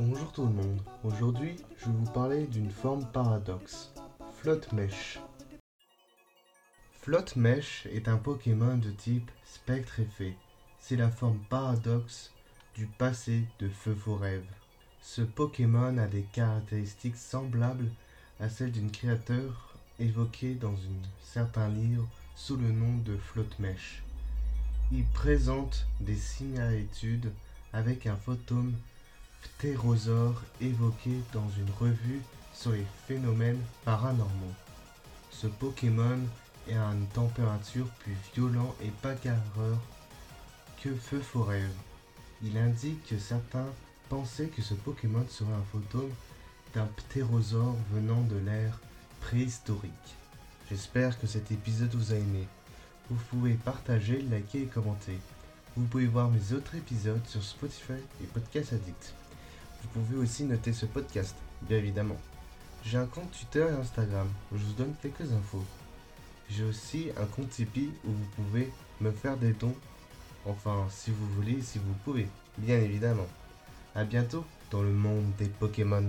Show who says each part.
Speaker 1: Bonjour tout le monde. Aujourd'hui, je vais vous parler d'une forme paradoxe, Flotte-Mèche. Flotte-Mèche est un Pokémon de type spectre effet. C'est la forme paradoxe du passé de Feu Rêve. Ce Pokémon a des caractéristiques semblables à celles d'une créature évoquée dans un certain livre sous le nom de Flotte-Mèche. Il présente des similitudes avec un photome ptérosaure évoqué dans une revue sur les phénomènes paranormaux. Ce Pokémon est à une température plus violent et bagarreur que Feu Forêt. Il indique que certains pensaient que ce Pokémon serait un photome d'un ptérosaure venant de l'ère préhistorique. J'espère que cet épisode vous a aimé. Vous pouvez partager, liker et commenter. Vous pouvez voir mes autres épisodes sur Spotify et Podcast Addict. Vous pouvez aussi noter ce podcast, bien évidemment. J'ai un compte Twitter et Instagram où je vous donne quelques infos. J'ai aussi un compte Tipeee où vous pouvez me faire des dons. Enfin, si vous voulez, si vous pouvez, bien évidemment. A bientôt dans le monde des Pokémon.